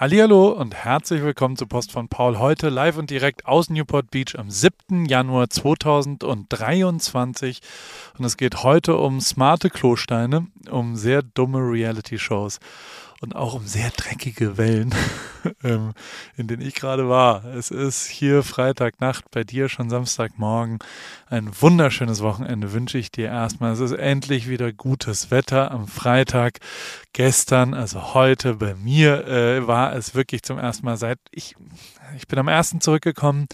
Hallo und herzlich willkommen zu Post von Paul. Heute live und direkt aus Newport Beach am 7. Januar 2023. Und es geht heute um smarte Klosteine, um sehr dumme Reality-Shows und auch um sehr dreckige Wellen, ähm, in denen ich gerade war. Es ist hier Freitagnacht, bei dir schon Samstagmorgen. Ein wunderschönes Wochenende wünsche ich dir erstmal. Es ist endlich wieder gutes Wetter am Freitag. Gestern, also heute bei mir, äh, war es wirklich zum ersten Mal seit ich, ich bin am ersten zurückgekommen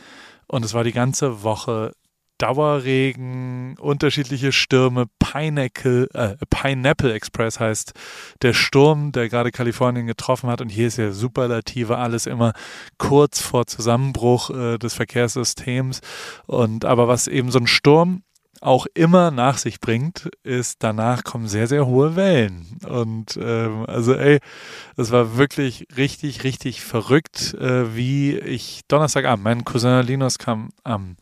und es war die ganze Woche Dauerregen, unterschiedliche Stürme. Pineapple, äh, Pineapple Express heißt der Sturm, der gerade Kalifornien getroffen hat. Und hier ist ja Superlative, alles immer kurz vor Zusammenbruch äh, des Verkehrssystems. Und aber was eben so ein Sturm auch immer nach sich bringt, ist danach kommen sehr, sehr hohe Wellen. Und ähm, also ey, das war wirklich richtig, richtig verrückt, äh, wie ich Donnerstagabend, mein Cousin Linus kam am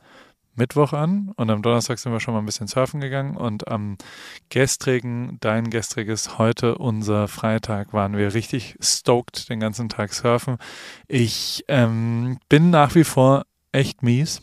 Mittwoch an und am Donnerstag sind wir schon mal ein bisschen surfen gegangen und am gestrigen, dein gestriges, heute unser Freitag, waren wir richtig stoked den ganzen Tag surfen. Ich ähm, bin nach wie vor echt mies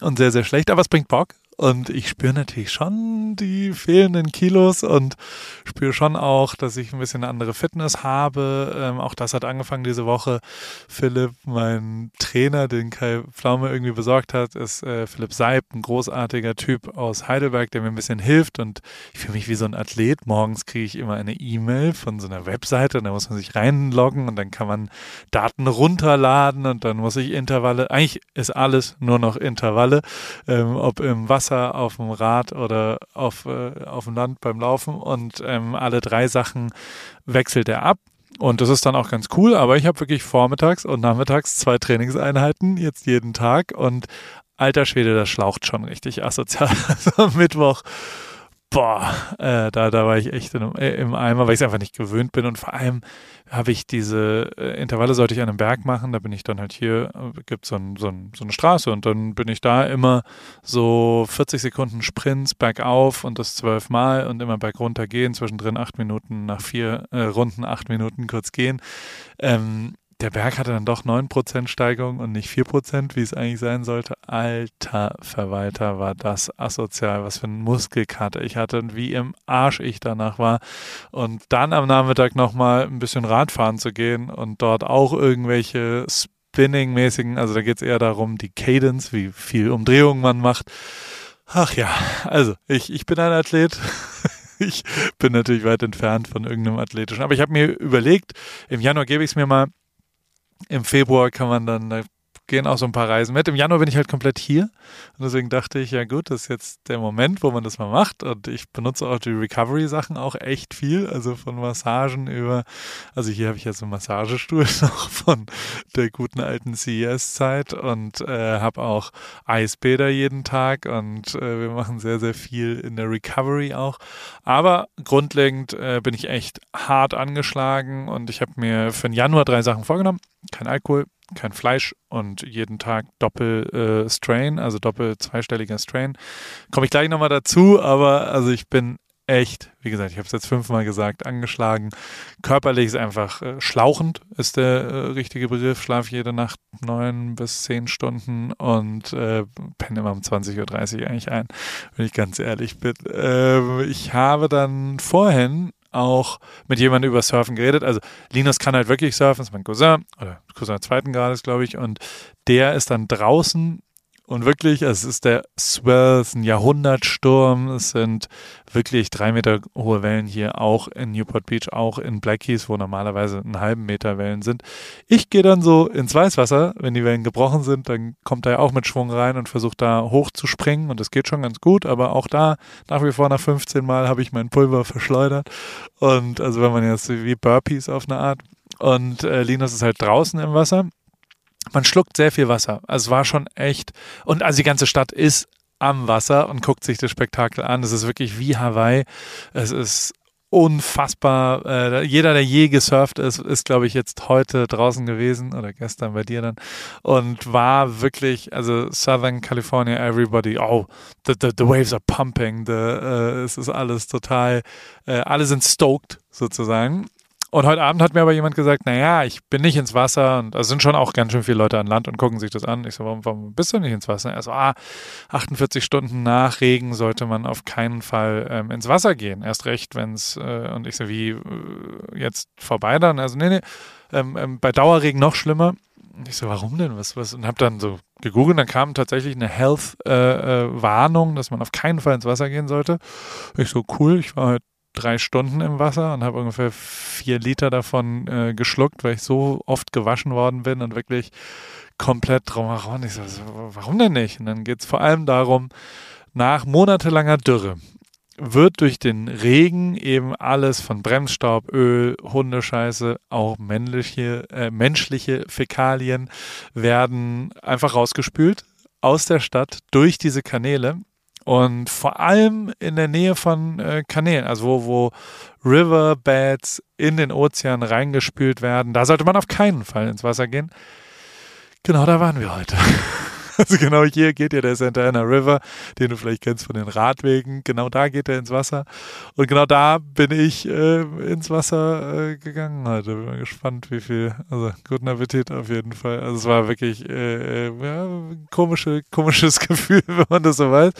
und sehr, sehr schlecht, aber es bringt Bock. Und ich spüre natürlich schon die fehlenden Kilos und spüre schon auch, dass ich ein bisschen eine andere Fitness habe. Ähm, auch das hat angefangen diese Woche. Philipp, mein Trainer, den Kai Pflaume irgendwie besorgt hat, ist äh, Philipp Seib, ein großartiger Typ aus Heidelberg, der mir ein bisschen hilft. Und ich fühle mich wie so ein Athlet. Morgens kriege ich immer eine E-Mail von so einer Webseite und da muss man sich reinloggen und dann kann man Daten runterladen und dann muss ich Intervalle. Eigentlich ist alles nur noch Intervalle, ähm, ob im Wasser Wasser, auf dem Rad oder auf, äh, auf dem Land beim Laufen und ähm, alle drei Sachen wechselt er ab. Und das ist dann auch ganz cool, aber ich habe wirklich vormittags und nachmittags zwei Trainingseinheiten, jetzt jeden Tag und alter Schwede, das schlaucht schon richtig asozial. Also Mittwoch boah, äh, da, da war ich echt in, äh, im Eimer, weil ich es einfach nicht gewöhnt bin. Und vor allem habe ich diese äh, Intervalle, sollte ich an einem Berg machen, da bin ich dann halt hier, äh, gibt so ein, so, ein, so eine Straße und dann bin ich da immer so 40 Sekunden Sprints bergauf und das zwölfmal und immer bergunter gehen, zwischendrin acht Minuten nach vier äh, Runden, acht Minuten kurz gehen. Ähm, der Berg hatte dann doch 9% Steigung und nicht 4%, wie es eigentlich sein sollte. Alter Verwalter, war das asozial, was für ein Muskelkater ich hatte und wie im Arsch ich danach war. Und dann am Nachmittag nochmal ein bisschen Radfahren zu gehen und dort auch irgendwelche Spinning-mäßigen, also da geht es eher darum, die Cadence, wie viel Umdrehung man macht. Ach ja, also ich, ich bin ein Athlet. ich bin natürlich weit entfernt von irgendeinem athletischen. Aber ich habe mir überlegt, im Januar gebe ich es mir mal im Februar kann man dann, da gehen auch so ein paar Reisen mit. Im Januar bin ich halt komplett hier. Und deswegen dachte ich, ja gut, das ist jetzt der Moment, wo man das mal macht. Und ich benutze auch die Recovery-Sachen auch echt viel. Also von Massagen über, also hier habe ich jetzt einen Massagestuhl noch von der guten alten CES-Zeit und äh, habe auch Eisbäder jeden Tag und äh, wir machen sehr, sehr viel in der Recovery auch. Aber grundlegend äh, bin ich echt hart angeschlagen und ich habe mir für den Januar drei Sachen vorgenommen kein Alkohol, kein Fleisch und jeden Tag Doppel-Strain, äh, also doppel zweistelliger Strain. Komme ich gleich nochmal dazu, aber also ich bin echt, wie gesagt, ich habe es jetzt fünfmal gesagt, angeschlagen. Körperlich ist einfach äh, schlauchend, ist der äh, richtige Begriff. Schlafe jede Nacht neun bis zehn Stunden und äh, penne immer um 20.30 Uhr eigentlich ein, wenn ich ganz ehrlich bin. Ähm, ich habe dann vorhin auch mit jemandem über Surfen geredet. Also Linus kann halt wirklich surfen, ist mein Cousin oder Cousin zweiten Grades, glaube ich. Und der ist dann draußen und wirklich, es ist der Swell, es ist ein Jahrhundertsturm, es sind wirklich drei Meter hohe Wellen hier, auch in Newport Beach, auch in Black wo normalerweise einen halben Meter Wellen sind. Ich gehe dann so ins Weißwasser, wenn die Wellen gebrochen sind, dann kommt er auch mit Schwung rein und versucht da hoch zu springen und das geht schon ganz gut, aber auch da nach wie vor nach 15 Mal habe ich mein Pulver verschleudert. Und also wenn man jetzt wie Burpees auf eine Art. Und äh, Linus ist halt draußen im Wasser man schluckt sehr viel Wasser. Also es war schon echt. Und also die ganze Stadt ist am Wasser und guckt sich das Spektakel an. Es ist wirklich wie Hawaii. Es ist unfassbar. Äh, jeder, der je gesurft ist, ist, glaube ich, jetzt heute draußen gewesen oder gestern bei dir dann und war wirklich, also Southern California, everybody, oh, the, the, the waves are pumping, the, äh, es ist alles total, äh, alle sind stoked sozusagen und heute Abend hat mir aber jemand gesagt, naja, ich bin nicht ins Wasser und es sind schon auch ganz schön viele Leute an Land und gucken sich das an. Ich so, warum, warum bist du nicht ins Wasser? Er so, ah, 48 Stunden nach Regen sollte man auf keinen Fall ähm, ins Wasser gehen. Erst recht, wenn es, äh, und ich so, wie, äh, jetzt vorbei dann? Also, nee, nee, ähm, ähm, bei Dauerregen noch schlimmer. Ich so, warum denn? Was, was? Und habe dann so gegoogelt, dann kam tatsächlich eine Health-Warnung, äh, äh, dass man auf keinen Fall ins Wasser gehen sollte. Ich so, cool, ich war halt drei Stunden im Wasser und habe ungefähr vier Liter davon äh, geschluckt, weil ich so oft gewaschen worden bin und wirklich komplett drumherum. Ich so, warum denn nicht? Und dann geht es vor allem darum, nach monatelanger Dürre wird durch den Regen eben alles von Bremsstaub, Öl, Hundescheiße, auch männliche, äh, menschliche Fäkalien werden einfach rausgespült aus der Stadt durch diese Kanäle und vor allem in der Nähe von äh, Kanälen, also wo, wo Riverbeds in den Ozean reingespült werden, da sollte man auf keinen Fall ins Wasser gehen. Genau da waren wir heute. Also genau hier geht ja der Santa Ana River, den du vielleicht kennst von den Radwegen. Genau da geht er ins Wasser. Und genau da bin ich äh, ins Wasser äh, gegangen heute. Bin mal gespannt, wie viel. Also guten Appetit auf jeden Fall. Also es war wirklich äh, äh ja, komische, komisches Gefühl, wenn man das so weiß.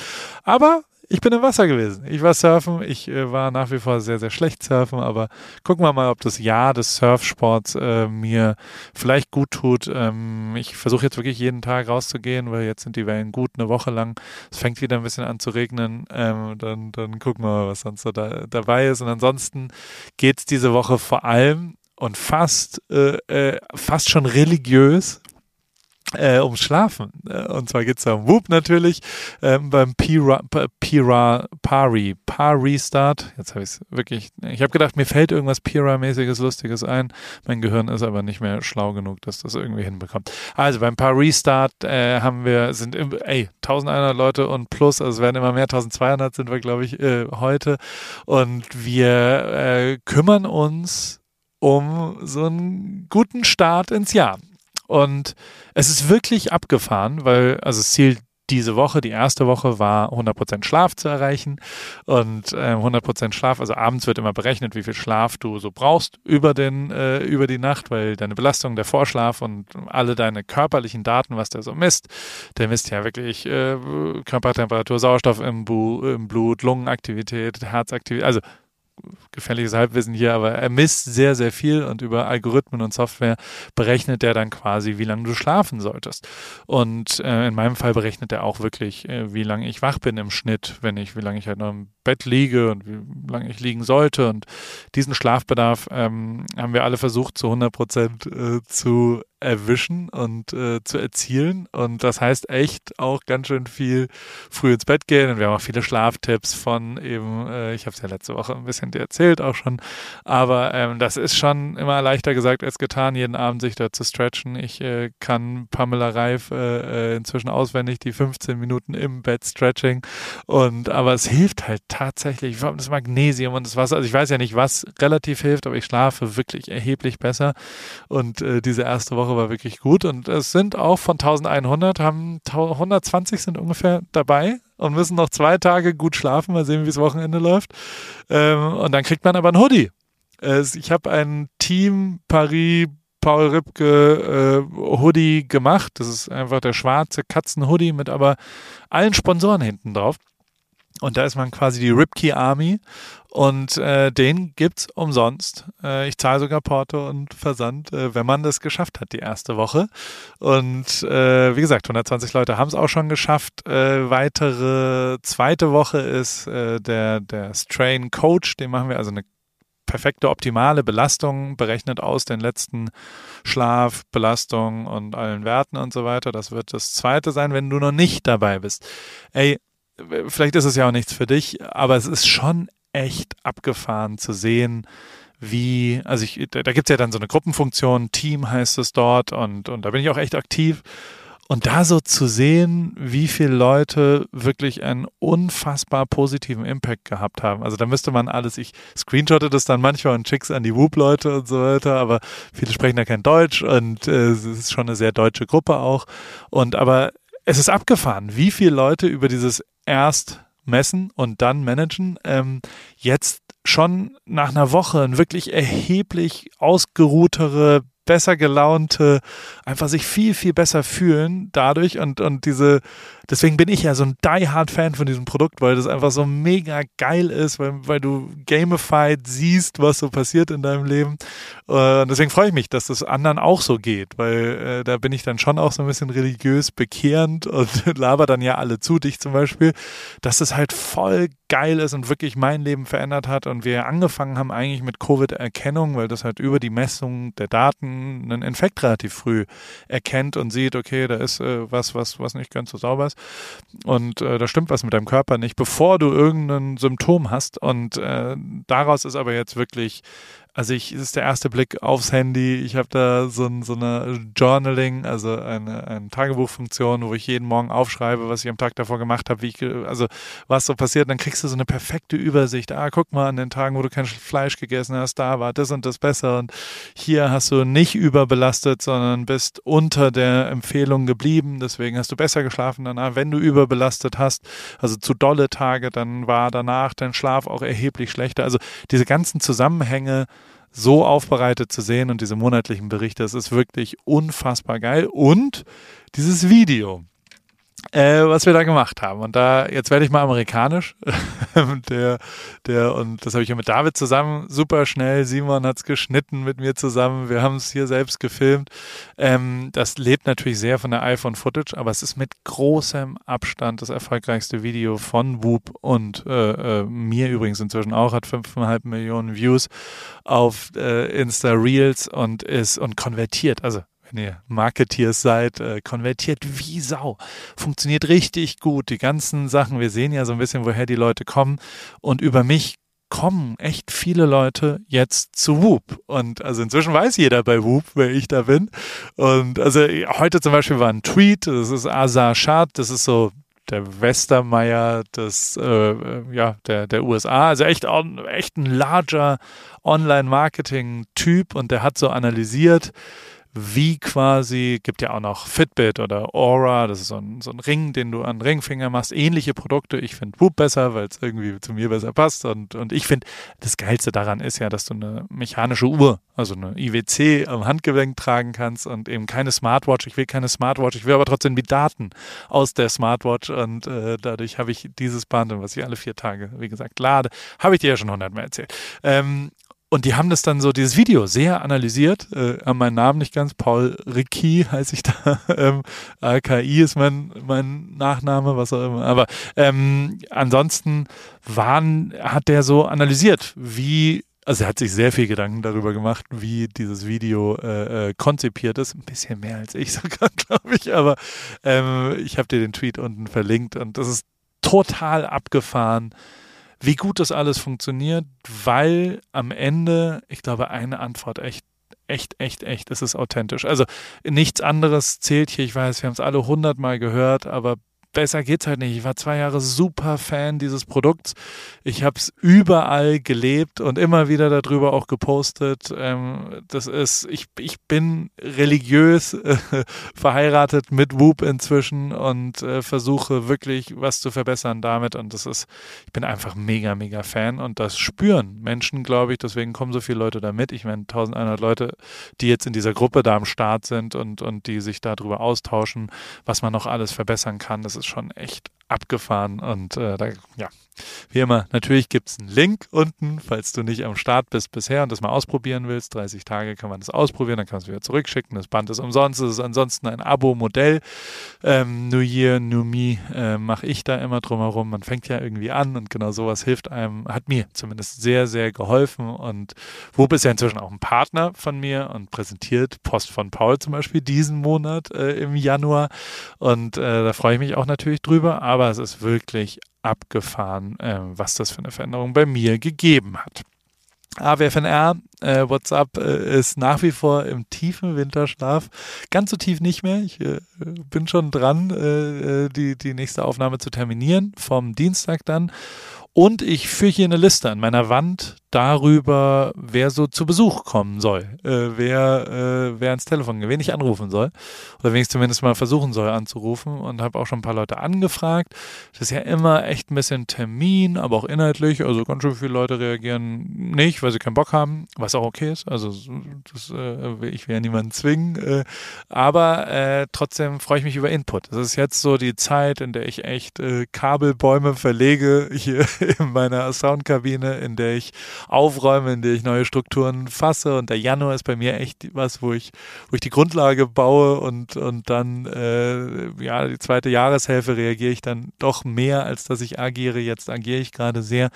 Aber ich bin im Wasser gewesen. Ich war surfen. Ich äh, war nach wie vor sehr, sehr schlecht surfen, aber gucken wir mal, ob das Jahr des Surfsports äh, mir vielleicht gut tut. Ähm, ich versuche jetzt wirklich jeden Tag rauszugehen, weil jetzt sind die Wellen gut eine Woche lang. Es fängt wieder ein bisschen an zu regnen. Ähm, dann, dann gucken wir mal, was sonst so da, dabei ist. Und ansonsten geht es diese Woche vor allem und fast, äh, äh, fast schon religiös äh, ums Schlafen. Äh, und zwar geht es da um Whoop natürlich, ähm, beim Pira, Pira, Pari, Pari Start. Jetzt habe ich es wirklich, ich habe gedacht, mir fällt irgendwas Pira-mäßiges, Lustiges ein. Mein Gehirn ist aber nicht mehr schlau genug, dass das irgendwie hinbekommt. Also beim Pari Start äh, haben wir, sind, ey, 1100 Leute und plus, also es werden immer mehr, 1200 sind wir, glaube ich, äh, heute. Und wir äh, kümmern uns um so einen guten Start ins Jahr. Und es ist wirklich abgefahren, weil, also das Ziel diese Woche, die erste Woche war 100% Schlaf zu erreichen. Und äh, 100% Schlaf, also abends wird immer berechnet, wie viel Schlaf du so brauchst über, den, äh, über die Nacht, weil deine Belastung, der Vorschlaf und alle deine körperlichen Daten, was der so misst, der misst ja wirklich äh, Körpertemperatur, Sauerstoff im, Bu im Blut, Lungenaktivität, Herzaktivität, also gefährliches Halbwissen hier, aber er misst sehr, sehr viel und über Algorithmen und Software berechnet er dann quasi, wie lange du schlafen solltest. Und äh, in meinem Fall berechnet er auch wirklich, äh, wie lange ich wach bin im Schnitt, wenn ich, wie lange ich halt noch im Bett liege und wie lange ich liegen sollte. Und diesen Schlafbedarf ähm, haben wir alle versucht, zu 100 Prozent äh, zu erwischen und äh, zu erzielen. Und das heißt echt auch ganz schön viel früh ins Bett gehen. Und wir haben auch viele Schlaftipps von eben, äh, ich habe es ja letzte Woche ein bisschen dir erzählt auch schon. Aber ähm, das ist schon immer leichter gesagt als getan, jeden Abend sich da zu stretchen. Ich äh, kann Pamela Reif äh, äh inzwischen auswendig die 15 Minuten im Bett Stretching. Und aber es hilft halt tatsächlich, vor das Magnesium und das Wasser. Also ich weiß ja nicht, was relativ hilft, aber ich schlafe wirklich erheblich besser. Und äh, diese erste Woche war wirklich gut. Und es sind auch von 1100, haben 120 sind ungefähr dabei und müssen noch zwei Tage gut schlafen. Mal sehen, wie es Wochenende läuft. Ähm, und dann kriegt man aber ein Hoodie. Äh, ich habe ein Team Paris Paul Ripke äh, Hoodie gemacht. Das ist einfach der schwarze Katzen-Hoodie mit aber allen Sponsoren hinten drauf. Und da ist man quasi die Ripkey Army und äh, den gibt's umsonst. Äh, ich zahle sogar Porto und Versand, äh, wenn man das geschafft hat, die erste Woche. Und äh, wie gesagt, 120 Leute haben es auch schon geschafft. Äh, weitere zweite Woche ist äh, der, der Strain Coach, den machen wir also eine perfekte, optimale Belastung, berechnet aus den letzten Schlaf, Belastung und allen Werten und so weiter. Das wird das zweite sein, wenn du noch nicht dabei bist. Ey, vielleicht ist es ja auch nichts für dich, aber es ist schon echt abgefahren zu sehen, wie, also ich, da, gibt es ja dann so eine Gruppenfunktion, Team heißt es dort und, und da bin ich auch echt aktiv. Und da so zu sehen, wie viele Leute wirklich einen unfassbar positiven Impact gehabt haben. Also da müsste man alles, ich screenshotte das dann manchmal und schick's an die Whoop-Leute und so weiter, aber viele sprechen da kein Deutsch und äh, es ist schon eine sehr deutsche Gruppe auch. Und aber es ist abgefahren, wie viele Leute über dieses erst messen und dann managen, ähm, jetzt schon nach einer Woche ein wirklich erheblich ausgeruhtere, besser gelaunte, einfach sich viel, viel besser fühlen dadurch und, und diese, deswegen bin ich ja so ein die-hard-Fan von diesem Produkt, weil das einfach so mega geil ist, weil, weil du gamified siehst, was so passiert in deinem Leben. Und deswegen freue ich mich, dass das anderen auch so geht, weil äh, da bin ich dann schon auch so ein bisschen religiös bekehrend und laber dann ja alle zu, dich zum Beispiel, dass es halt voll geil ist und wirklich mein Leben verändert hat und wir angefangen haben eigentlich mit Covid-Erkennung, weil das halt über die Messung der Daten einen Infekt relativ früh erkennt und sieht, okay, da ist äh, was, was, was nicht ganz so sauber ist und äh, da stimmt was mit deinem Körper nicht, bevor du irgendein Symptom hast und äh, daraus ist aber jetzt wirklich also ich, es ist der erste Blick aufs Handy. Ich habe da so, ein, so eine Journaling, also eine, eine Tagebuchfunktion, wo ich jeden Morgen aufschreibe, was ich am Tag davor gemacht habe, wie ich, also was so passiert. dann kriegst du so eine perfekte Übersicht. Ah, guck mal, an den Tagen, wo du kein Fleisch gegessen hast, da war das und das besser. Und hier hast du nicht überbelastet, sondern bist unter der Empfehlung geblieben. Deswegen hast du besser geschlafen danach. Wenn du überbelastet hast, also zu dolle Tage, dann war danach dein Schlaf auch erheblich schlechter. Also diese ganzen Zusammenhänge, so aufbereitet zu sehen und diese monatlichen Berichte, das ist wirklich unfassbar geil. Und dieses Video, äh, was wir da gemacht haben. Und da, jetzt werde ich mal amerikanisch. der, der, und das habe ich ja mit David zusammen, super schnell. Simon hat es geschnitten mit mir zusammen. Wir haben es hier selbst gefilmt. Ähm, das lebt natürlich sehr von der iPhone-Footage, aber es ist mit großem Abstand das erfolgreichste Video von Whoop und äh, äh, mir übrigens inzwischen auch, hat 5,5 Millionen Views auf äh, Insta Reels und ist und konvertiert. Also wenn ihr Marketeers seid, äh, konvertiert wie Sau. Funktioniert richtig gut. Die ganzen Sachen, wir sehen ja so ein bisschen, woher die Leute kommen. Und über mich kommen echt viele Leute jetzt zu Whoop. Und also inzwischen weiß jeder bei Whoop, wer ich da bin. Und also heute zum Beispiel war ein Tweet, das ist Azar Shad, das ist so der Westermeier des, äh, ja, der, der USA. Also echt, echt ein larger Online-Marketing-Typ und der hat so analysiert, wie quasi, gibt ja auch noch Fitbit oder Aura, das ist so ein, so ein Ring, den du an Ringfinger machst, ähnliche Produkte. Ich finde Whoop besser, weil es irgendwie zu mir besser passt und, und ich finde, das Geilste daran ist ja, dass du eine mechanische Uhr, also eine IWC am Handgelenk tragen kannst und eben keine Smartwatch. Ich will keine Smartwatch, ich will aber trotzdem die Daten aus der Smartwatch und äh, dadurch habe ich dieses Band, was ich alle vier Tage, wie gesagt, lade, habe ich dir ja schon hundertmal erzählt. Ähm, und die haben das dann so, dieses Video sehr analysiert, äh, an meinen Namen nicht ganz, Paul Ricky heiße ich da, ähm, AKI ist mein, mein Nachname, was auch immer, aber ähm, ansonsten waren, hat der so analysiert, wie also er hat sich sehr viel Gedanken darüber gemacht, wie dieses Video äh, äh, konzipiert ist. Ein bisschen mehr als ich sogar, glaube ich. Aber ähm, ich habe dir den Tweet unten verlinkt und das ist total abgefahren, wie gut das alles funktioniert, weil am Ende, ich glaube, eine Antwort echt echt, echt, echt, es ist authentisch. Also nichts anderes zählt hier. Ich weiß, wir haben es alle hundertmal gehört, aber besser geht's halt nicht. Ich war zwei Jahre super Fan dieses Produkts. Ich habe es überall gelebt und immer wieder darüber auch gepostet. Ähm, das ist, ich, ich bin religiös äh, verheiratet mit Whoop inzwischen und äh, versuche wirklich was zu verbessern damit. Und das ist, ich bin einfach mega, mega Fan und das spüren Menschen, glaube ich. Deswegen kommen so viele Leute da mit. Ich meine, 1100 Leute, die jetzt in dieser Gruppe da am Start sind und, und die sich darüber austauschen, was man noch alles verbessern kann. Das ist schon echt abgefahren und äh, da, ja, wie immer, natürlich gibt es einen Link unten, falls du nicht am Start bist bisher und das mal ausprobieren willst. 30 Tage kann man das ausprobieren, dann kannst du wieder zurückschicken. Das Band ist umsonst, es ist ansonsten ein Abo-Modell. Ähm, New Year, New Me äh, mache ich da immer drumherum. Man fängt ja irgendwie an und genau sowas hilft einem, hat mir zumindest sehr, sehr geholfen. Und Whoop ist ja inzwischen auch ein Partner von mir und präsentiert Post von Paul zum Beispiel diesen Monat äh, im Januar. Und äh, da freue ich mich auch natürlich drüber, aber es ist wirklich abgefahren, äh, was das für eine Veränderung bei mir gegeben hat. AWFNR, äh, WhatsApp äh, ist nach wie vor im tiefen Winterschlaf. Ganz so tief nicht mehr. Ich äh, bin schon dran, äh, äh, die, die nächste Aufnahme zu terminieren, vom Dienstag dann. Und ich führe hier eine Liste an meiner Wand darüber, wer so zu Besuch kommen soll, äh, wer, äh, wer ans Telefon wen ich anrufen soll oder wen ich zumindest mal versuchen soll anzurufen und habe auch schon ein paar Leute angefragt. Das ist ja immer echt ein bisschen Termin, aber auch inhaltlich. Also ganz schön viele Leute reagieren nicht, weil sie keinen Bock haben, was auch okay ist. Also das, äh, ich will ja niemanden zwingen, äh, aber äh, trotzdem freue ich mich über Input. Das ist jetzt so die Zeit, in der ich echt äh, Kabelbäume verlege hier in meiner Soundkabine, in der ich aufräume, in der ich neue Strukturen fasse. Und der Januar ist bei mir echt was, wo ich, wo ich die Grundlage baue und, und dann, äh, ja, die zweite Jahreshälfte reagiere ich dann doch mehr, als dass ich agiere. Jetzt agiere ich gerade sehr.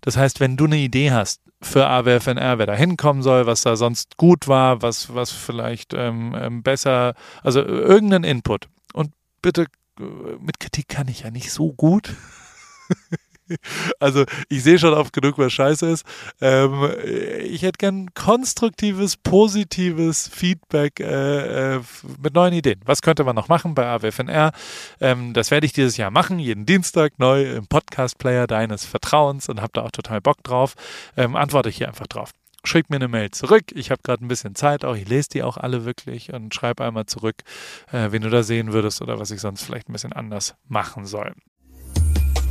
Das heißt, wenn du eine Idee hast für AWFNR, wer da hinkommen soll, was da sonst gut war, was, was vielleicht ähm, ähm besser, also irgendeinen Input. Und bitte, äh, mit Kritik kann ich ja nicht so gut. Also ich sehe schon oft genug, was scheiße ist. Ähm, ich hätte gern konstruktives, positives Feedback äh, äh, mit neuen Ideen. Was könnte man noch machen bei AWFNR? Ähm, das werde ich dieses Jahr machen, jeden Dienstag neu im Podcast-Player deines Vertrauens und habe da auch total Bock drauf. Ähm, antworte ich hier einfach drauf. Schick mir eine Mail zurück. Ich habe gerade ein bisschen Zeit auch. Ich lese die auch alle wirklich und schreibe einmal zurück, äh, wen du da sehen würdest oder was ich sonst vielleicht ein bisschen anders machen soll.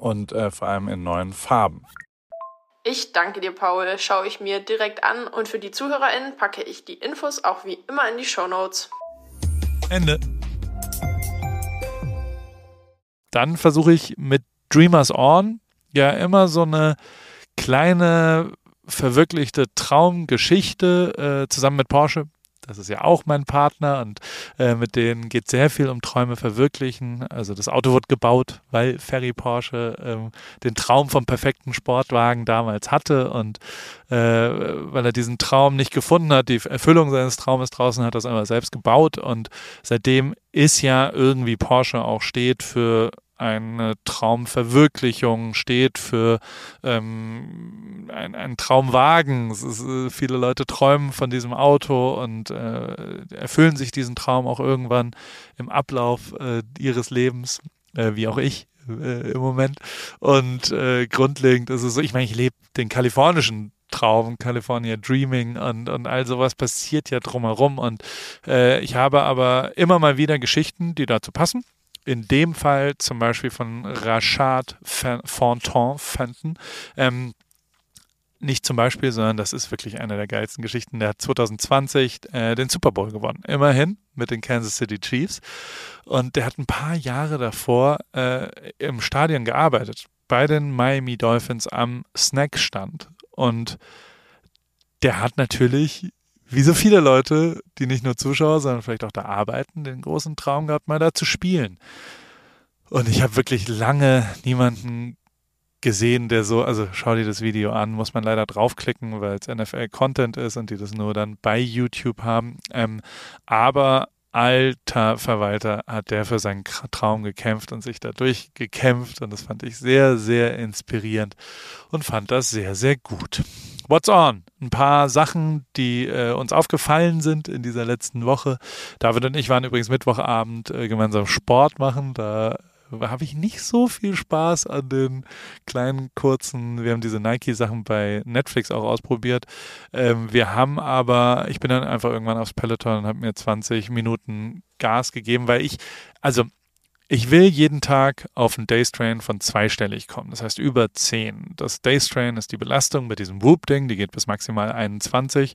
und äh, vor allem in neuen Farben. Ich danke dir, Paul. Schaue ich mir direkt an und für die ZuhörerInnen packe ich die Infos auch wie immer in die Show Notes. Ende. Dann versuche ich mit Dreamers On ja immer so eine kleine verwirklichte Traumgeschichte äh, zusammen mit Porsche das ist ja auch mein Partner und äh, mit denen geht sehr viel um Träume verwirklichen. Also das Auto wird gebaut, weil Ferry Porsche ähm, den Traum vom perfekten Sportwagen damals hatte und äh, weil er diesen Traum nicht gefunden hat, die Erfüllung seines Traumes draußen hat, das einmal selbst gebaut und seitdem ist ja irgendwie Porsche auch steht für eine Traumverwirklichung steht, für ähm, ein, ein Traumwagen. Ist, äh, viele Leute träumen von diesem Auto und äh, erfüllen sich diesen Traum auch irgendwann im Ablauf äh, ihres Lebens, äh, wie auch ich äh, im Moment. Und äh, grundlegend ist es so, ich meine, ich lebe den kalifornischen Traum, California Dreaming und, und all sowas passiert ja drumherum. Und ich habe aber immer mal wieder Geschichten, die dazu passen. In dem Fall zum Beispiel von Rashad Fontan Fenton. Ähm, nicht zum Beispiel, sondern das ist wirklich eine der geilsten Geschichten. Der hat 2020 äh, den Super Bowl gewonnen. Immerhin mit den Kansas City Chiefs. Und der hat ein paar Jahre davor äh, im Stadion gearbeitet. Bei den Miami Dolphins am Snackstand. Und der hat natürlich, wie so viele Leute, die nicht nur Zuschauer, sondern vielleicht auch da arbeiten, den großen Traum gehabt, mal da zu spielen. Und ich habe wirklich lange niemanden gesehen, der so, also schau dir das Video an, muss man leider draufklicken, weil es NFL-Content ist und die das nur dann bei YouTube haben. Ähm, aber alter Verwalter hat der für seinen Traum gekämpft und sich dadurch gekämpft und das fand ich sehr, sehr inspirierend und fand das sehr, sehr gut. What's on? Ein paar Sachen, die äh, uns aufgefallen sind in dieser letzten Woche. David und ich waren übrigens Mittwochabend äh, gemeinsam Sport machen. Da habe ich nicht so viel Spaß an den kleinen kurzen, wir haben diese Nike-Sachen bei Netflix auch ausprobiert. Ähm, wir haben aber, ich bin dann einfach irgendwann aufs Peloton und habe mir 20 Minuten Gas gegeben, weil ich, also ich will jeden Tag auf einen Daystrain von zweistellig kommen, das heißt über 10. Das Daystrain ist die Belastung mit diesem Whoop-Ding, die geht bis maximal 21.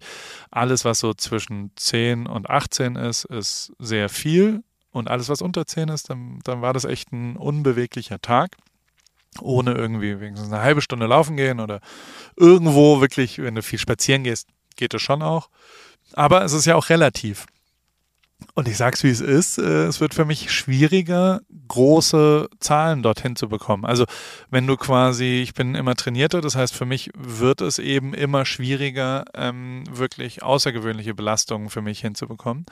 Alles, was so zwischen 10 und 18 ist, ist sehr viel. Und alles, was unter 10 ist, dann, dann war das echt ein unbeweglicher Tag. Ohne irgendwie wenigstens eine halbe Stunde laufen gehen oder irgendwo wirklich, wenn du viel spazieren gehst, geht es schon auch. Aber es ist ja auch relativ. Und ich sag's wie es ist, äh, es wird für mich schwieriger, große Zahlen dorthin zu bekommen. Also wenn du quasi, ich bin immer trainierter, das heißt für mich wird es eben immer schwieriger, ähm, wirklich außergewöhnliche Belastungen für mich hinzubekommen.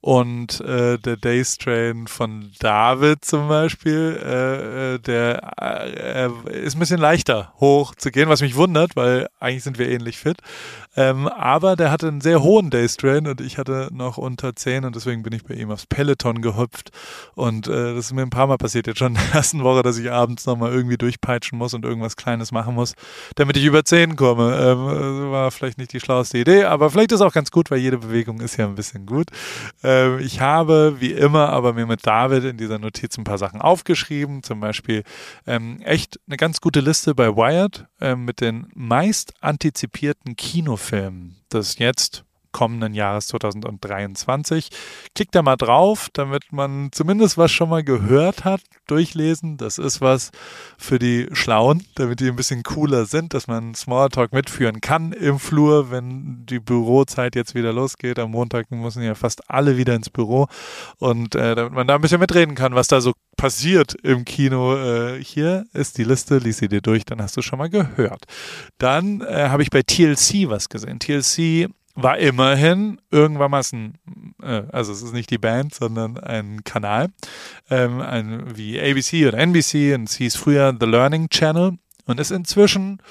Und äh, der Days Train von David zum Beispiel, äh, äh der äh, ist ein bisschen leichter hoch zu gehen, was mich wundert, weil eigentlich sind wir ähnlich fit. Ähm, aber der hatte einen sehr hohen Days Train und ich hatte noch unter 10 und deswegen bin ich bei ihm aufs Peloton gehüpft. Und äh, das ist mir ein paar Mal passiert jetzt schon in der ersten Woche, dass ich abends nochmal irgendwie durchpeitschen muss und irgendwas Kleines machen muss, damit ich über 10 komme. Ähm, war vielleicht nicht die schlauste Idee, aber vielleicht ist auch ganz gut, weil jede Bewegung ist ja ein bisschen gut. Ähm, ich habe, wie immer, aber mir mit David in dieser Notiz ein paar Sachen aufgeschrieben. Zum Beispiel ähm, echt eine ganz gute Liste bei Wired ähm, mit den meist antizipierten Kinofilmen des jetzt kommenden Jahres 2023. Klickt da mal drauf, damit man zumindest was schon mal gehört hat, durchlesen. Das ist was für die Schlauen, damit die ein bisschen cooler sind, dass man Smalltalk mitführen kann im Flur, wenn die Bürozeit jetzt wieder losgeht. Am Montag müssen ja fast alle wieder ins Büro und äh, damit man da ein bisschen mitreden kann, was da so passiert im Kino. Äh, hier ist die Liste, lies sie dir durch, dann hast du schon mal gehört. Dann äh, habe ich bei TLC was gesehen. TLC war immerhin irgendwann mal ein, äh, also es ist nicht die Band, sondern ein Kanal, ähm, ein, wie ABC oder NBC und es hieß früher The Learning Channel und ist inzwischen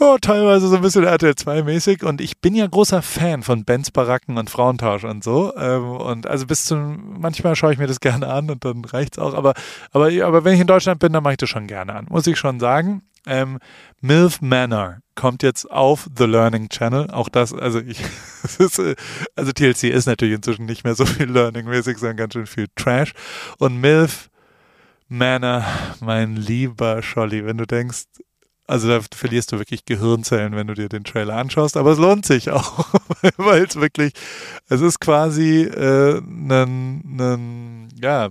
oh, teilweise so ein bisschen RTL 2 mäßig und ich bin ja großer Fan von Bands Baracken und Frauentausch und so ähm, und also bis zu manchmal schaue ich mir das gerne an und dann reicht's auch, aber aber aber wenn ich in Deutschland bin, dann mache ich das schon gerne an, muss ich schon sagen. Ähm, MILF Manor kommt jetzt auf The Learning Channel. Auch das, also ich, ist, also TLC ist natürlich inzwischen nicht mehr so viel Learning-mäßig, sondern ganz schön viel Trash. Und MILF Manor, mein lieber Scholli, wenn du denkst, also da verlierst du wirklich Gehirnzellen, wenn du dir den Trailer anschaust, aber es lohnt sich auch, weil es wirklich, es ist quasi äh, ein, ja,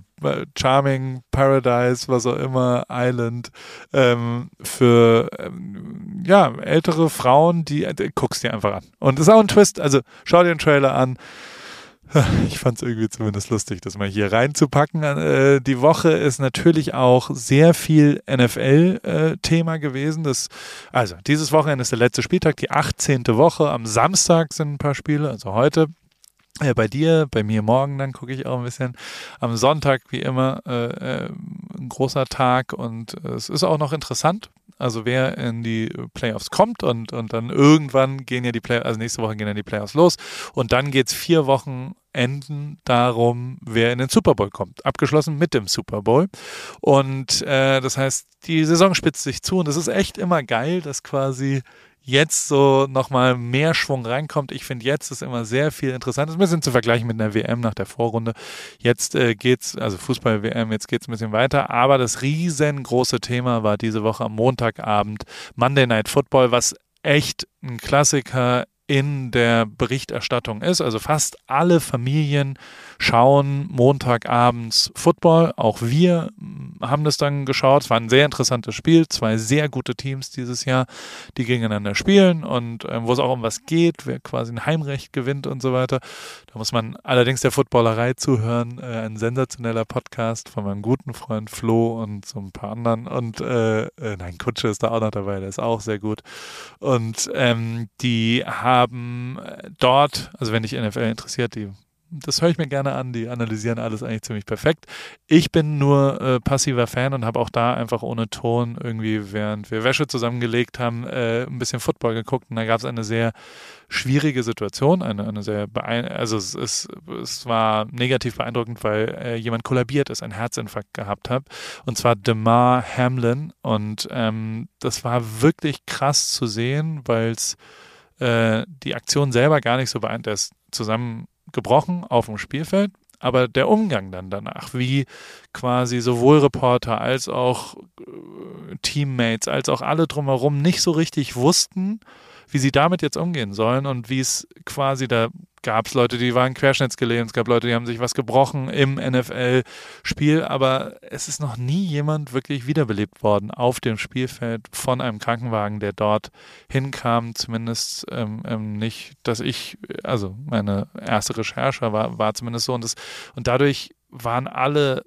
Charming Paradise, was auch immer, Island, ähm, für ähm, ja, ältere Frauen, die, äh, guckst dir einfach an. Und es ist auch ein Twist, also schau dir den Trailer an, ich fand es irgendwie zumindest lustig, das mal hier reinzupacken. Äh, die Woche ist natürlich auch sehr viel NFL-Thema äh, gewesen. Das, also, dieses Wochenende ist der letzte Spieltag, die 18. Woche. Am Samstag sind ein paar Spiele, also heute. Äh, bei dir, bei mir morgen, dann gucke ich auch ein bisschen. Am Sonntag, wie immer, äh, äh, ein großer Tag und es ist auch noch interessant. Also wer in die Playoffs kommt und, und dann irgendwann gehen ja die Playoffs, also nächste Woche gehen ja die Playoffs los und dann geht es vier Wochen enden darum, wer in den Super Bowl kommt. Abgeschlossen mit dem Super Bowl. Und äh, das heißt, die Saison spitzt sich zu und es ist echt immer geil, dass quasi jetzt so nochmal mehr Schwung reinkommt. Ich finde, jetzt ist immer sehr viel interessant. Das ist ein bisschen zu vergleichen mit einer WM nach der Vorrunde. Jetzt äh, geht's, also Fußball-WM, jetzt geht's ein bisschen weiter. Aber das riesengroße Thema war diese Woche am Montagabend Monday Night Football, was echt ein Klassiker in der Berichterstattung ist. Also fast alle Familien schauen Montagabends Football. Auch wir haben das dann geschaut. Es war ein sehr interessantes Spiel. Zwei sehr gute Teams dieses Jahr, die gegeneinander spielen und ähm, wo es auch um was geht, wer quasi ein Heimrecht gewinnt und so weiter. Da muss man allerdings der Footballerei zuhören. Äh, ein sensationeller Podcast von meinem guten Freund Flo und so ein paar anderen. Und äh, äh, nein, Kutsche ist da auch noch dabei, der ist auch sehr gut. Und ähm, die haben äh, dort, also wenn dich NFL interessiert, die das höre ich mir gerne an. Die analysieren alles eigentlich ziemlich perfekt. Ich bin nur äh, passiver Fan und habe auch da einfach ohne Ton irgendwie, während wir Wäsche zusammengelegt haben, äh, ein bisschen Football geguckt. Und da gab es eine sehr schwierige Situation, eine, eine sehr also es, es, es war negativ beeindruckend, weil äh, jemand kollabiert ist, einen Herzinfarkt gehabt hat. Und zwar Demar Hamlin. Und ähm, das war wirklich krass zu sehen, weil es äh, die Aktion selber gar nicht so beeindruckend ist. Zusammen gebrochen auf dem Spielfeld, aber der Umgang dann danach, wie quasi sowohl Reporter als auch äh, Teammates, als auch alle drumherum nicht so richtig wussten, wie sie damit jetzt umgehen sollen und wie es quasi da gab es Leute, die waren querschnittsgelähmt, es gab Leute, die haben sich was gebrochen im NFL-Spiel, aber es ist noch nie jemand wirklich wiederbelebt worden auf dem Spielfeld von einem Krankenwagen, der dort hinkam, zumindest ähm, ähm, nicht, dass ich, also meine erste Recherche war, war zumindest so. Und, das, und dadurch waren alle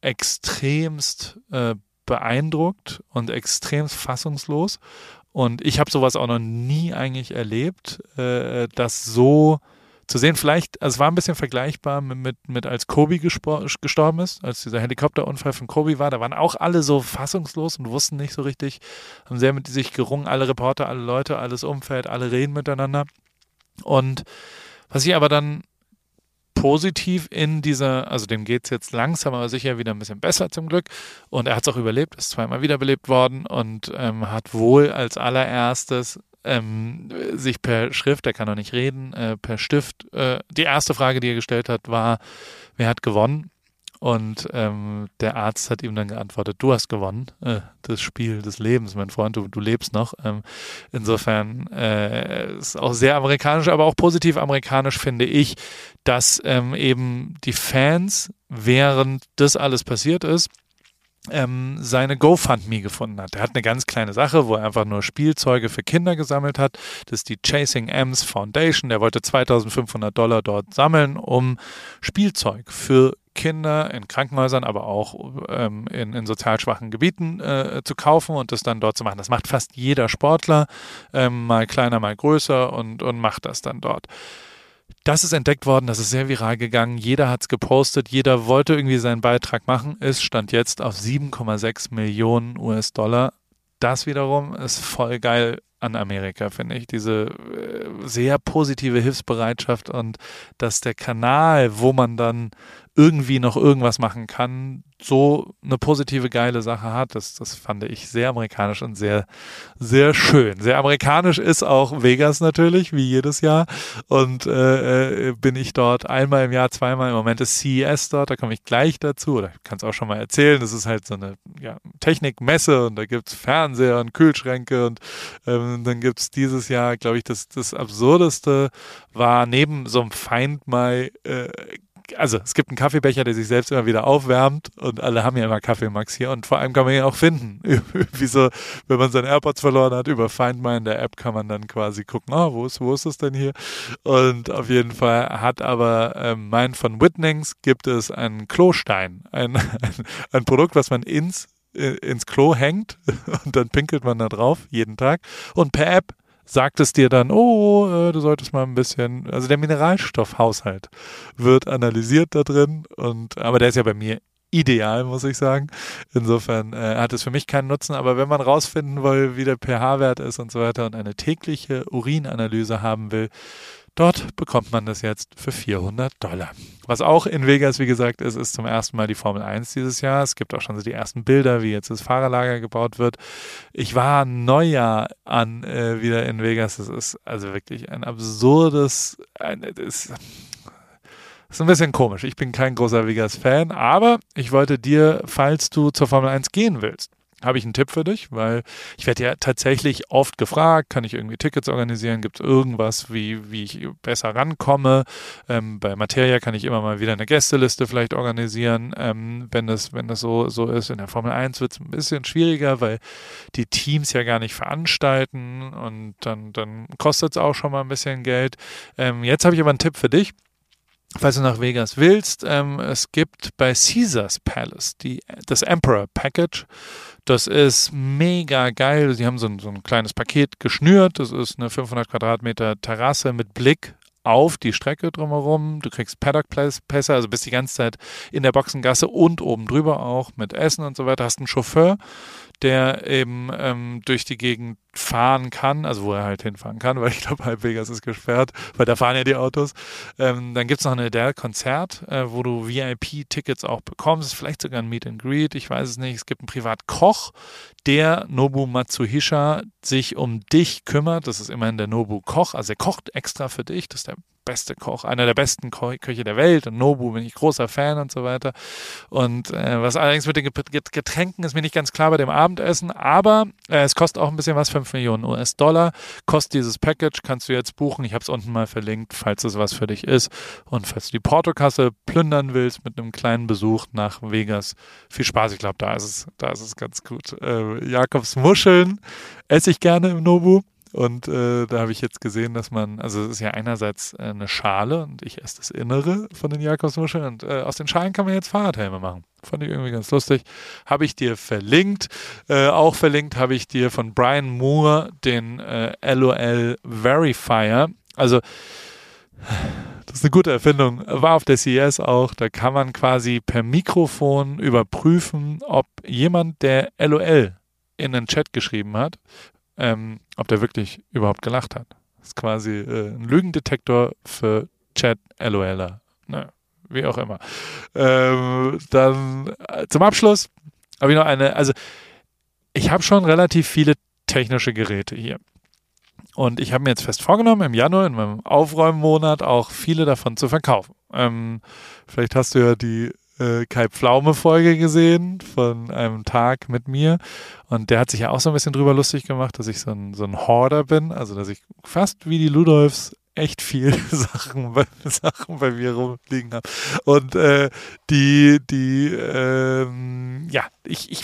extremst äh, beeindruckt und extremst fassungslos und ich habe sowas auch noch nie eigentlich erlebt, äh, dass so zu sehen, vielleicht, also es war ein bisschen vergleichbar mit, mit, mit als Kobe gestorben ist, als dieser Helikopterunfall von Kobe war, da waren auch alle so fassungslos und wussten nicht so richtig, haben sehr mit sich gerungen, alle Reporter, alle Leute, alles Umfeld, alle reden miteinander. Und was ich aber dann positiv in dieser, also dem geht es jetzt langsam, aber sicher wieder ein bisschen besser zum Glück. Und er hat es auch überlebt, ist zweimal wiederbelebt worden und ähm, hat wohl als allererstes ähm, sich per Schrift, er kann noch nicht reden, äh, per Stift. Äh, die erste Frage, die er gestellt hat, war, wer hat gewonnen? Und ähm, der Arzt hat ihm dann geantwortet, du hast gewonnen, äh, das Spiel des Lebens, mein Freund, du, du lebst noch. Ähm, insofern äh, ist auch sehr amerikanisch, aber auch positiv amerikanisch finde ich, dass ähm, eben die Fans, während das alles passiert ist, ähm, seine GoFundMe gefunden hat. Er hat eine ganz kleine Sache, wo er einfach nur Spielzeuge für Kinder gesammelt hat. Das ist die Chasing M's Foundation. Der wollte 2500 Dollar dort sammeln, um Spielzeug für Kinder in Krankenhäusern, aber auch ähm, in, in sozial schwachen Gebieten äh, zu kaufen und das dann dort zu machen. Das macht fast jeder Sportler, ähm, mal kleiner, mal größer und, und macht das dann dort. Das ist entdeckt worden, das ist sehr viral gegangen. Jeder hat es gepostet, jeder wollte irgendwie seinen Beitrag machen. Es stand jetzt auf 7,6 Millionen US-Dollar. Das wiederum ist voll geil an Amerika, finde ich. Diese äh, sehr positive Hilfsbereitschaft und dass der Kanal, wo man dann irgendwie noch irgendwas machen kann, so eine positive, geile Sache hat. Das, das fand ich sehr amerikanisch und sehr, sehr schön. Sehr amerikanisch ist auch Vegas natürlich, wie jedes Jahr. Und äh, äh bin ich dort einmal im Jahr, zweimal. Im Moment ist CES dort, da komme ich gleich dazu. Oder ich kann es auch schon mal erzählen. Das ist halt so eine ja, Technikmesse und da gibt es Fernseher und Kühlschränke. Und ähm, dann gibt es dieses Jahr, glaube ich, das, das Absurdeste war neben so einem Find My äh, also es gibt einen Kaffeebecher, der sich selbst immer wieder aufwärmt und alle haben ja immer Kaffeemax hier und vor allem kann man ihn auch finden. Wie so, wenn man seine AirPods verloren hat, über Find My in der App kann man dann quasi gucken, oh, wo ist, wo ist es denn hier? Und auf jeden Fall hat aber ähm, mein von Whitnings gibt es einen Klostein, ein, ein, ein Produkt, was man ins äh, ins Klo hängt und dann pinkelt man da drauf jeden Tag und per App sagt es dir dann, oh, äh, du solltest mal ein bisschen, also der Mineralstoffhaushalt wird analysiert da drin und, aber der ist ja bei mir ideal, muss ich sagen. Insofern äh, hat es für mich keinen Nutzen, aber wenn man rausfinden will, wie der pH-Wert ist und so weiter und eine tägliche Urinanalyse haben will, Dort bekommt man das jetzt für 400 Dollar. Was auch in Vegas, wie gesagt, ist, ist zum ersten Mal die Formel 1 dieses Jahr. Es gibt auch schon so die ersten Bilder, wie jetzt das Fahrerlager gebaut wird. Ich war Neujahr an äh, wieder in Vegas. Es ist also wirklich ein absurdes, ein, es, ist ein bisschen komisch. Ich bin kein großer Vegas-Fan, aber ich wollte dir, falls du zur Formel 1 gehen willst, habe ich einen Tipp für dich, weil ich werde ja tatsächlich oft gefragt, kann ich irgendwie Tickets organisieren, gibt es irgendwas, wie, wie ich besser rankomme. Ähm, bei Materia kann ich immer mal wieder eine Gästeliste vielleicht organisieren, ähm, wenn das, wenn das so, so ist. In der Formel 1 wird es ein bisschen schwieriger, weil die Teams ja gar nicht veranstalten und dann, dann kostet es auch schon mal ein bisschen Geld. Ähm, jetzt habe ich aber einen Tipp für dich falls du nach Vegas willst, ähm, es gibt bei Caesars Palace die, das Emperor Package. Das ist mega geil. Sie haben so ein, so ein kleines Paket geschnürt. Das ist eine 500 Quadratmeter Terrasse mit Blick auf die Strecke drumherum. Du kriegst Paddock-Pässe, also bist die ganze Zeit in der Boxengasse und oben drüber auch mit Essen und so weiter. Hast einen Chauffeur, der eben ähm, durch die Gegend fahren kann, also wo er halt hinfahren kann, weil ich glaube, halb Vegas ist gesperrt, weil da fahren ja die Autos. Ähm, dann gibt es noch ein Adele-Konzert, äh, wo du VIP-Tickets auch bekommst, vielleicht sogar ein Meet and Greet, ich weiß es nicht. Es gibt einen Privatkoch, der Nobu Matsuhisha sich um dich kümmert. Das ist immerhin der Nobu Koch, also er kocht extra für dich, das ist der beste Koch, einer der besten Ko Köche der Welt. Und Nobu bin ich großer Fan und so weiter. Und äh, was allerdings mit den Getränken ist mir nicht ganz klar bei dem Abendessen, aber äh, es kostet auch ein bisschen was, 5 Millionen US-Dollar. Kostet dieses Package, kannst du jetzt buchen. Ich habe es unten mal verlinkt, falls es was für dich ist. Und falls du die Portokasse plündern willst mit einem kleinen Besuch nach Vegas, viel Spaß. Ich glaube, da ist es, da ist es ganz gut. Äh, Jakobs Muscheln esse ich gerne im Nobu. Und äh, da habe ich jetzt gesehen, dass man, also es ist ja einerseits äh, eine Schale und ich esse das Innere von den Jakobsmuscheln und äh, aus den Schalen kann man jetzt Fahrradhelme machen. Fand ich irgendwie ganz lustig. Habe ich dir verlinkt. Äh, auch verlinkt habe ich dir von Brian Moore den LOL äh, Verifier. Also das ist eine gute Erfindung. War auf der CES auch. Da kann man quasi per Mikrofon überprüfen, ob jemand, der LOL in den Chat geschrieben hat, ähm, ob der wirklich überhaupt gelacht hat. Das ist quasi äh, ein Lügendetektor für Chat LOLer. Ne, wie auch immer. Ähm, dann äh, zum Abschluss habe ich noch eine, also ich habe schon relativ viele technische Geräte hier. Und ich habe mir jetzt fest vorgenommen, im Januar, in meinem Aufräummonat, auch viele davon zu verkaufen. Ähm, vielleicht hast du ja die äh, Kai Pflaume-Folge gesehen von einem Tag mit mir. Und der hat sich ja auch so ein bisschen drüber lustig gemacht, dass ich so ein, so ein Horder bin. Also, dass ich fast wie die Ludolfs echt viel Sachen bei, Sachen bei mir rumliegen habe. Und äh, die, die, ähm, ja, ich, ich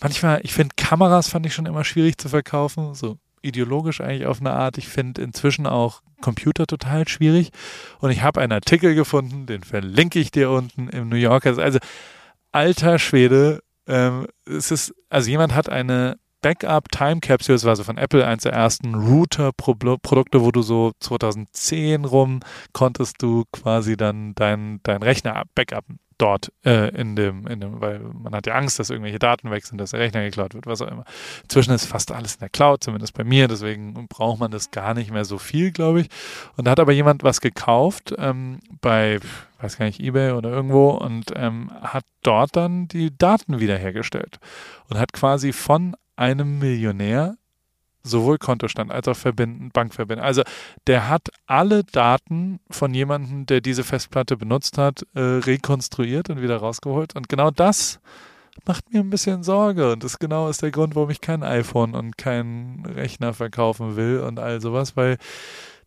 manchmal, ich finde Kameras fand ich schon immer schwierig zu verkaufen. So ideologisch eigentlich auf eine Art. Ich finde inzwischen auch Computer total schwierig. Und ich habe einen Artikel gefunden, den verlinke ich dir unten im New Yorker. Also alter Schwede. Ähm, es ist, also jemand hat eine Backup Time Capsule, das war so von Apple eins der ersten Router-Produkte, wo du so 2010 rum konntest du quasi dann dein, dein Rechner backuppen dort äh, in, dem, in dem, weil man hat ja Angst, dass irgendwelche Daten weg sind, dass der Rechner geklaut wird, was auch immer. Inzwischen ist fast alles in der Cloud, zumindest bei mir, deswegen braucht man das gar nicht mehr so viel, glaube ich. Und da hat aber jemand was gekauft ähm, bei, weiß gar nicht, eBay oder irgendwo und ähm, hat dort dann die Daten wiederhergestellt und hat quasi von einem Millionär sowohl Kontostand als auch verbinden, Bankverbindung. Also der hat alle Daten von jemandem, der diese Festplatte benutzt hat, äh, rekonstruiert und wieder rausgeholt. Und genau das macht mir ein bisschen Sorge. Und das genau ist der Grund, warum ich kein iPhone und keinen Rechner verkaufen will und all sowas, weil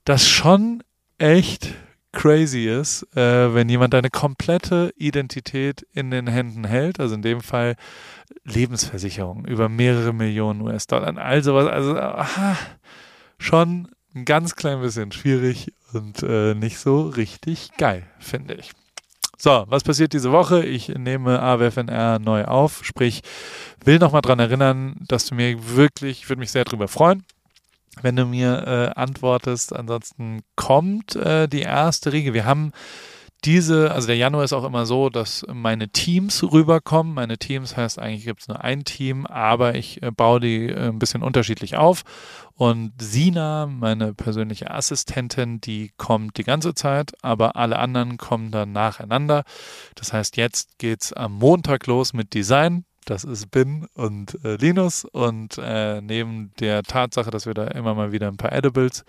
das schon echt crazy ist, äh, wenn jemand deine komplette Identität in den Händen hält, also in dem Fall Lebensversicherung über mehrere Millionen US-Dollar, all sowas, also aha, schon ein ganz klein bisschen schwierig und äh, nicht so richtig geil, finde ich. So, was passiert diese Woche? Ich nehme AWFNR neu auf, sprich, will nochmal dran erinnern, dass du mir wirklich, ich würde mich sehr darüber freuen, wenn du mir äh, antwortest. Ansonsten kommt äh, die erste Riege. Wir haben diese, also der Januar ist auch immer so, dass meine Teams rüberkommen. Meine Teams heißt eigentlich gibt es nur ein Team, aber ich äh, baue die äh, ein bisschen unterschiedlich auf. Und Sina, meine persönliche Assistentin, die kommt die ganze Zeit, aber alle anderen kommen dann nacheinander. Das heißt, jetzt geht's am Montag los mit Design. Das ist Bin und äh, Linus. Und äh, neben der Tatsache, dass wir da immer mal wieder ein paar Edibles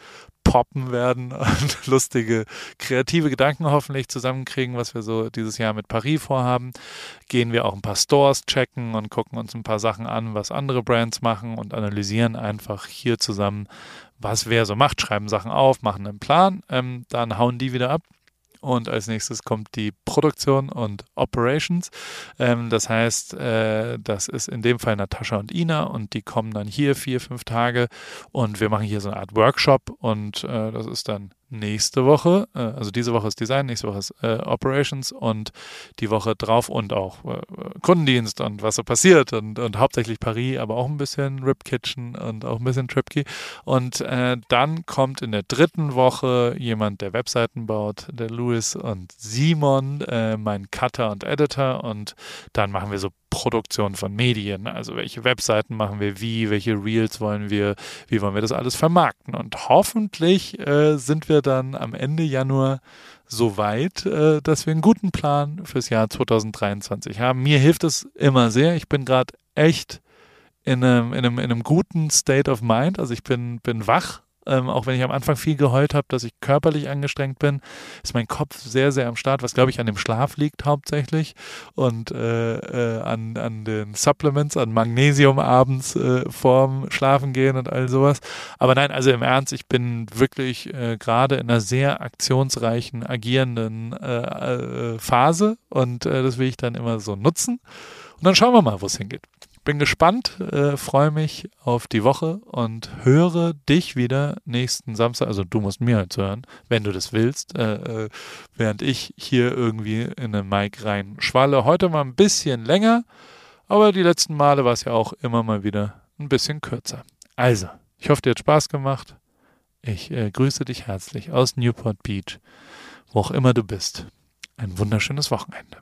poppen werden und lustige, kreative Gedanken hoffentlich zusammenkriegen, was wir so dieses Jahr mit Paris vorhaben, gehen wir auch ein paar Stores checken und gucken uns ein paar Sachen an, was andere Brands machen und analysieren einfach hier zusammen, was wer so macht, schreiben Sachen auf, machen einen Plan, ähm, dann hauen die wieder ab und als nächstes kommt die Produktion und Operations. Ähm, das heißt, äh, das ist in dem Fall Natascha und Ina und die kommen dann hier vier, fünf Tage und wir machen hier so eine Art Workshop und äh, das ist dann nächste Woche, äh, also diese Woche ist Design, nächste Woche ist äh, Operations und die Woche drauf und auch äh, Kundendienst und was so passiert und, und hauptsächlich Paris, aber auch ein bisschen Rip Kitchen und auch ein bisschen Tripkey. Und äh, dann kommt in der dritten Woche jemand, der Webseiten baut, der Louis und Simon, äh, mein Cutter und Editor und dann machen wir so Produktion von Medien. Also welche Webseiten machen wir wie, welche Reels wollen wir, wie wollen wir das alles vermarkten. Und hoffentlich äh, sind wir dann am Ende Januar so weit, äh, dass wir einen guten Plan fürs Jahr 2023 haben. Mir hilft es immer sehr. Ich bin gerade echt in einem, in, einem, in einem guten State of Mind. Also ich bin, bin wach ähm, auch wenn ich am Anfang viel geheult habe, dass ich körperlich angestrengt bin, ist mein Kopf sehr, sehr am Start, was glaube ich an dem Schlaf liegt hauptsächlich und äh, äh, an, an den Supplements, an Magnesium abends äh, vorm Schlafen gehen und all sowas. Aber nein, also im Ernst, ich bin wirklich äh, gerade in einer sehr aktionsreichen, agierenden äh, äh, Phase und das will ich dann immer so nutzen. Und dann schauen wir mal, wo es hingeht bin gespannt, äh, freue mich auf die Woche und höre dich wieder nächsten Samstag. Also du musst mir halt hören, wenn du das willst, äh, äh, während ich hier irgendwie in eine Mic rein schwalle. Heute mal ein bisschen länger, aber die letzten Male war es ja auch immer mal wieder ein bisschen kürzer. Also, ich hoffe, dir hat Spaß gemacht. Ich äh, grüße dich herzlich aus Newport Beach, wo auch immer du bist. Ein wunderschönes Wochenende.